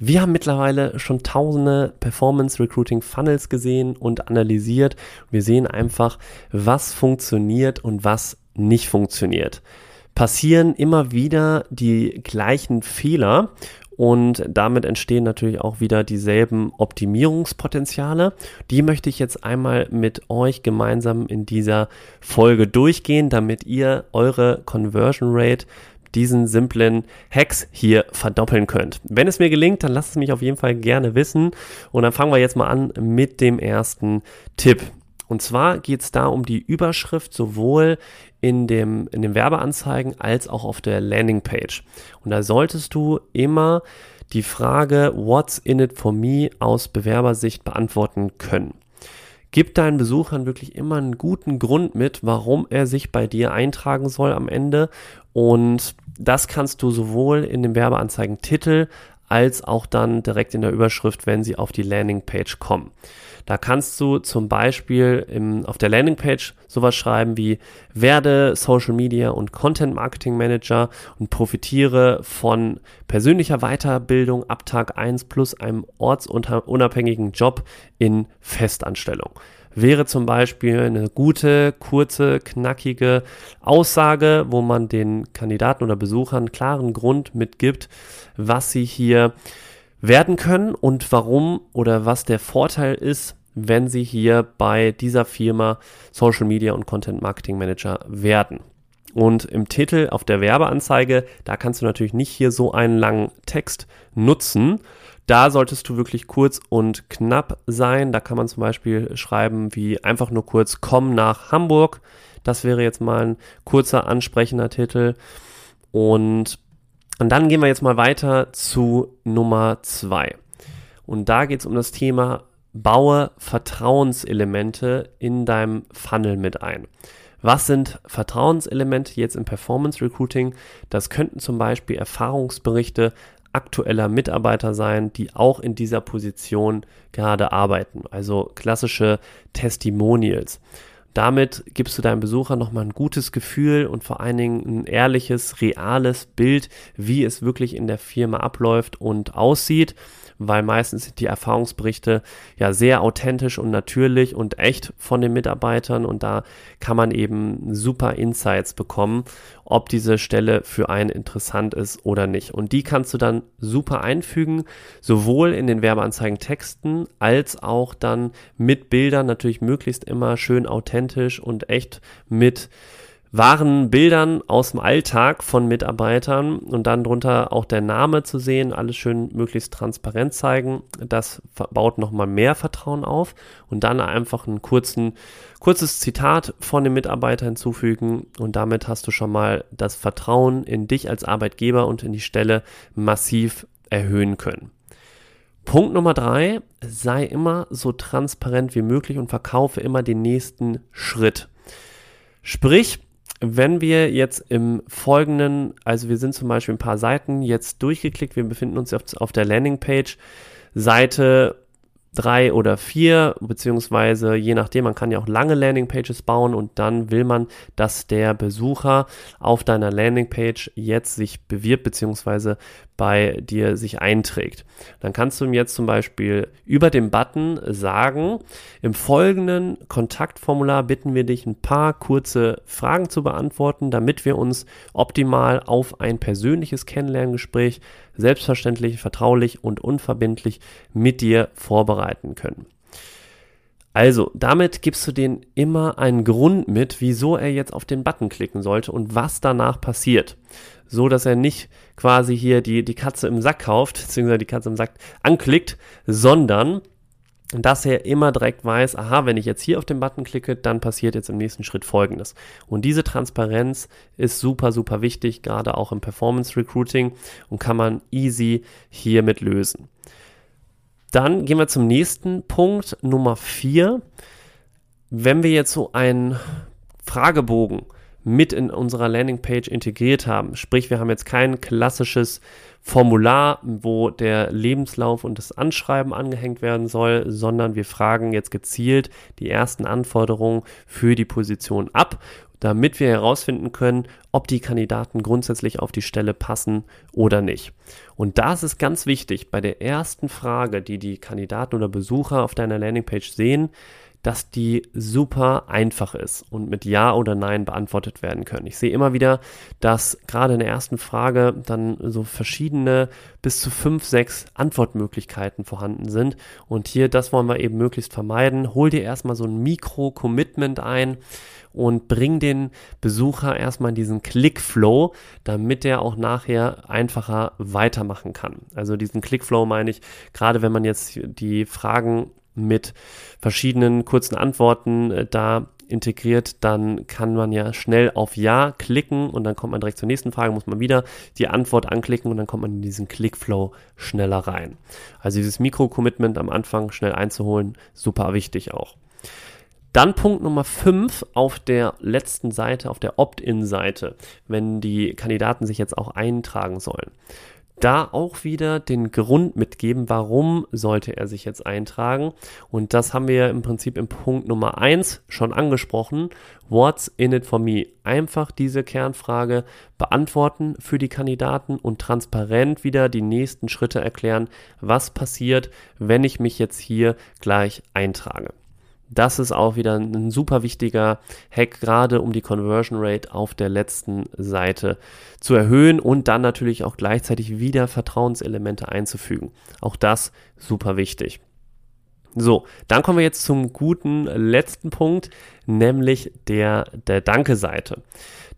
Wir haben mittlerweile schon tausende Performance Recruiting Funnels gesehen und analysiert. Wir sehen einfach, was funktioniert und was nicht funktioniert. Passieren immer wieder die gleichen Fehler und damit entstehen natürlich auch wieder dieselben Optimierungspotenziale. Die möchte ich jetzt einmal mit euch gemeinsam in dieser Folge durchgehen, damit ihr eure Conversion Rate diesen simplen Hacks hier verdoppeln könnt. Wenn es mir gelingt, dann lasst es mich auf jeden Fall gerne wissen. Und dann fangen wir jetzt mal an mit dem ersten Tipp. Und zwar geht es da um die Überschrift sowohl in dem, in den Werbeanzeigen als auch auf der Landingpage. Und da solltest du immer die Frage What's in it for me aus Bewerbersicht beantworten können. Gib deinen Besuchern wirklich immer einen guten Grund mit, warum er sich bei dir eintragen soll am Ende. Und das kannst du sowohl in dem Werbeanzeigen-Titel als auch dann direkt in der Überschrift, wenn sie auf die Landingpage kommen. Da kannst du zum Beispiel im, auf der Landingpage sowas schreiben wie werde Social Media und Content Marketing Manager und profitiere von persönlicher Weiterbildung ab Tag 1 plus einem ortsunabhängigen Job in Festanstellung. Wäre zum Beispiel eine gute, kurze, knackige Aussage, wo man den Kandidaten oder Besuchern klaren Grund mitgibt, was sie hier werden können und warum oder was der Vorteil ist, wenn Sie hier bei dieser Firma Social Media und Content Marketing Manager werden. Und im Titel auf der Werbeanzeige, da kannst du natürlich nicht hier so einen langen Text nutzen. Da solltest du wirklich kurz und knapp sein. Da kann man zum Beispiel schreiben wie einfach nur kurz komm nach Hamburg. Das wäre jetzt mal ein kurzer ansprechender Titel. Und, und dann gehen wir jetzt mal weiter zu Nummer zwei. Und da geht es um das Thema baue Vertrauenselemente in deinem Funnel mit ein. Was sind Vertrauenselemente jetzt im Performance Recruiting? Das könnten zum Beispiel Erfahrungsberichte aktueller Mitarbeiter sein, die auch in dieser Position gerade arbeiten. Also klassische Testimonials. Damit gibst du deinem Besucher nochmal ein gutes Gefühl und vor allen Dingen ein ehrliches, reales Bild, wie es wirklich in der Firma abläuft und aussieht weil meistens sind die Erfahrungsberichte ja sehr authentisch und natürlich und echt von den Mitarbeitern und da kann man eben super Insights bekommen, ob diese Stelle für einen interessant ist oder nicht. Und die kannst du dann super einfügen, sowohl in den Werbeanzeigen Texten als auch dann mit Bildern, natürlich möglichst immer schön authentisch und echt mit wahren Bildern aus dem Alltag von Mitarbeitern und dann drunter auch der Name zu sehen, alles schön möglichst transparent zeigen. Das baut nochmal mehr Vertrauen auf und dann einfach ein kurzen, kurzes Zitat von dem Mitarbeiter hinzufügen und damit hast du schon mal das Vertrauen in dich als Arbeitgeber und in die Stelle massiv erhöhen können. Punkt Nummer drei, sei immer so transparent wie möglich und verkaufe immer den nächsten Schritt. Sprich, wenn wir jetzt im folgenden, also wir sind zum Beispiel ein paar Seiten jetzt durchgeklickt, wir befinden uns auf, auf der Landingpage, Seite drei oder vier, beziehungsweise je nachdem, man kann ja auch lange Landingpages bauen und dann will man, dass der Besucher auf deiner Landingpage jetzt sich bewirbt, beziehungsweise bei dir sich einträgt. Dann kannst du ihm jetzt zum Beispiel über den Button sagen, im folgenden Kontaktformular bitten wir dich ein paar kurze Fragen zu beantworten, damit wir uns optimal auf ein persönliches Kennenlerngespräch selbstverständlich, vertraulich und unverbindlich mit dir vorbereiten können. Also, damit gibst du denen immer einen Grund mit, wieso er jetzt auf den Button klicken sollte und was danach passiert. So dass er nicht quasi hier die, die Katze im Sack kauft, beziehungsweise die Katze im Sack anklickt, sondern dass er immer direkt weiß, aha, wenn ich jetzt hier auf den Button klicke, dann passiert jetzt im nächsten Schritt Folgendes. Und diese Transparenz ist super, super wichtig, gerade auch im Performance Recruiting und kann man easy hiermit lösen. Dann gehen wir zum nächsten Punkt, Nummer vier. wenn wir jetzt so einen Fragebogen mit in unserer Landingpage integriert haben, sprich wir haben jetzt kein klassisches Formular, wo der Lebenslauf und das Anschreiben angehängt werden soll, sondern wir fragen jetzt gezielt die ersten Anforderungen für die Position ab, damit wir herausfinden können, ob die Kandidaten grundsätzlich auf die Stelle passen oder nicht. Und da ist ganz wichtig, bei der ersten Frage, die die Kandidaten oder Besucher auf deiner Landingpage sehen, dass die super einfach ist und mit Ja oder Nein beantwortet werden können. Ich sehe immer wieder, dass gerade in der ersten Frage dann so verschiedene bis zu fünf, sechs Antwortmöglichkeiten vorhanden sind. Und hier, das wollen wir eben möglichst vermeiden. Hol dir erstmal so ein Mikro-Commitment ein und bring den Besucher erstmal in diesen Click-Flow, damit er auch nachher einfacher weitermachen kann. Also diesen Click-Flow meine ich, gerade wenn man jetzt die Fragen mit verschiedenen kurzen Antworten äh, da integriert, dann kann man ja schnell auf Ja klicken und dann kommt man direkt zur nächsten Frage, muss man wieder die Antwort anklicken und dann kommt man in diesen Clickflow schneller rein. Also dieses Mikro-Commitment am Anfang schnell einzuholen, super wichtig auch. Dann Punkt Nummer 5 auf der letzten Seite, auf der Opt-in-Seite, wenn die Kandidaten sich jetzt auch eintragen sollen da auch wieder den Grund mitgeben, warum sollte er sich jetzt eintragen. Und das haben wir im Prinzip im Punkt Nummer 1 schon angesprochen. What's in it for me? Einfach diese Kernfrage beantworten für die Kandidaten und transparent wieder die nächsten Schritte erklären, was passiert, wenn ich mich jetzt hier gleich eintrage. Das ist auch wieder ein super wichtiger Hack, gerade um die Conversion Rate auf der letzten Seite zu erhöhen und dann natürlich auch gleichzeitig wieder Vertrauenselemente einzufügen. Auch das super wichtig. So, dann kommen wir jetzt zum guten letzten Punkt, nämlich der, der Danke-Seite.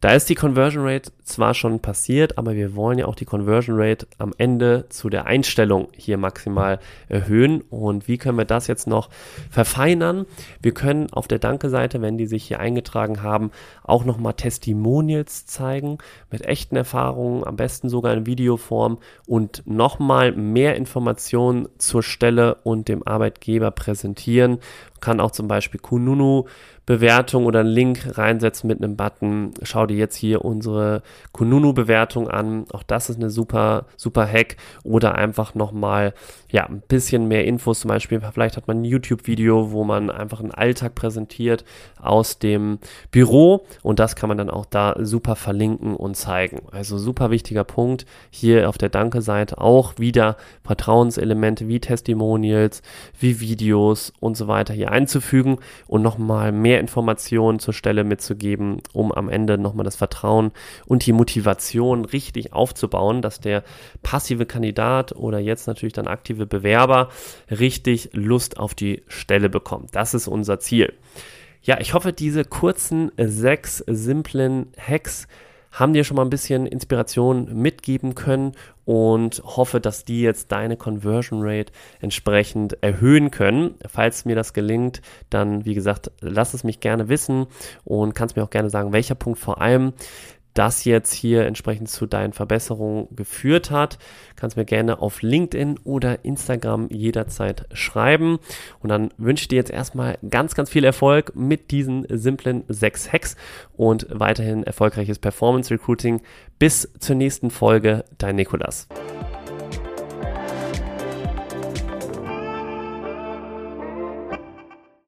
Da ist die Conversion Rate zwar schon passiert, aber wir wollen ja auch die Conversion Rate am Ende zu der Einstellung hier maximal erhöhen. Und wie können wir das jetzt noch verfeinern? Wir können auf der Danke-Seite, wenn die sich hier eingetragen haben, auch nochmal Testimonials zeigen mit echten Erfahrungen, am besten sogar in Videoform und nochmal mehr Informationen zur Stelle und dem Arbeitgeber präsentieren. Kann auch zum Beispiel Kununu Bewertung oder einen Link reinsetzen mit einem Button. Schau dir jetzt hier unsere Kununu-Bewertung an. Auch das ist eine super, super Hack. Oder einfach nochmal, ja, ein bisschen mehr Infos. Zum Beispiel, vielleicht hat man ein YouTube-Video, wo man einfach einen Alltag präsentiert aus dem Büro. Und das kann man dann auch da super verlinken und zeigen. Also super wichtiger Punkt. Hier auf der Danke-Seite auch wieder Vertrauenselemente wie Testimonials, wie Videos und so weiter hier einzufügen und nochmal mehr Informationen zur Stelle mitzugeben, um am Ende nochmal das Vertrauen und die Motivation richtig aufzubauen, dass der passive Kandidat oder jetzt natürlich dann aktive Bewerber richtig Lust auf die Stelle bekommt. Das ist unser Ziel. Ja, ich hoffe, diese kurzen sechs simplen Hacks haben dir schon mal ein bisschen Inspiration mitgeben können und hoffe, dass die jetzt deine Conversion Rate entsprechend erhöhen können. Falls mir das gelingt, dann wie gesagt, lass es mich gerne wissen und kannst mir auch gerne sagen, welcher Punkt vor allem das jetzt hier entsprechend zu deinen Verbesserungen geführt hat. Kannst mir gerne auf LinkedIn oder Instagram jederzeit schreiben. Und dann wünsche ich dir jetzt erstmal ganz, ganz viel Erfolg mit diesen simplen sechs Hacks und weiterhin erfolgreiches Performance Recruiting. Bis zur nächsten Folge, dein Nikolas.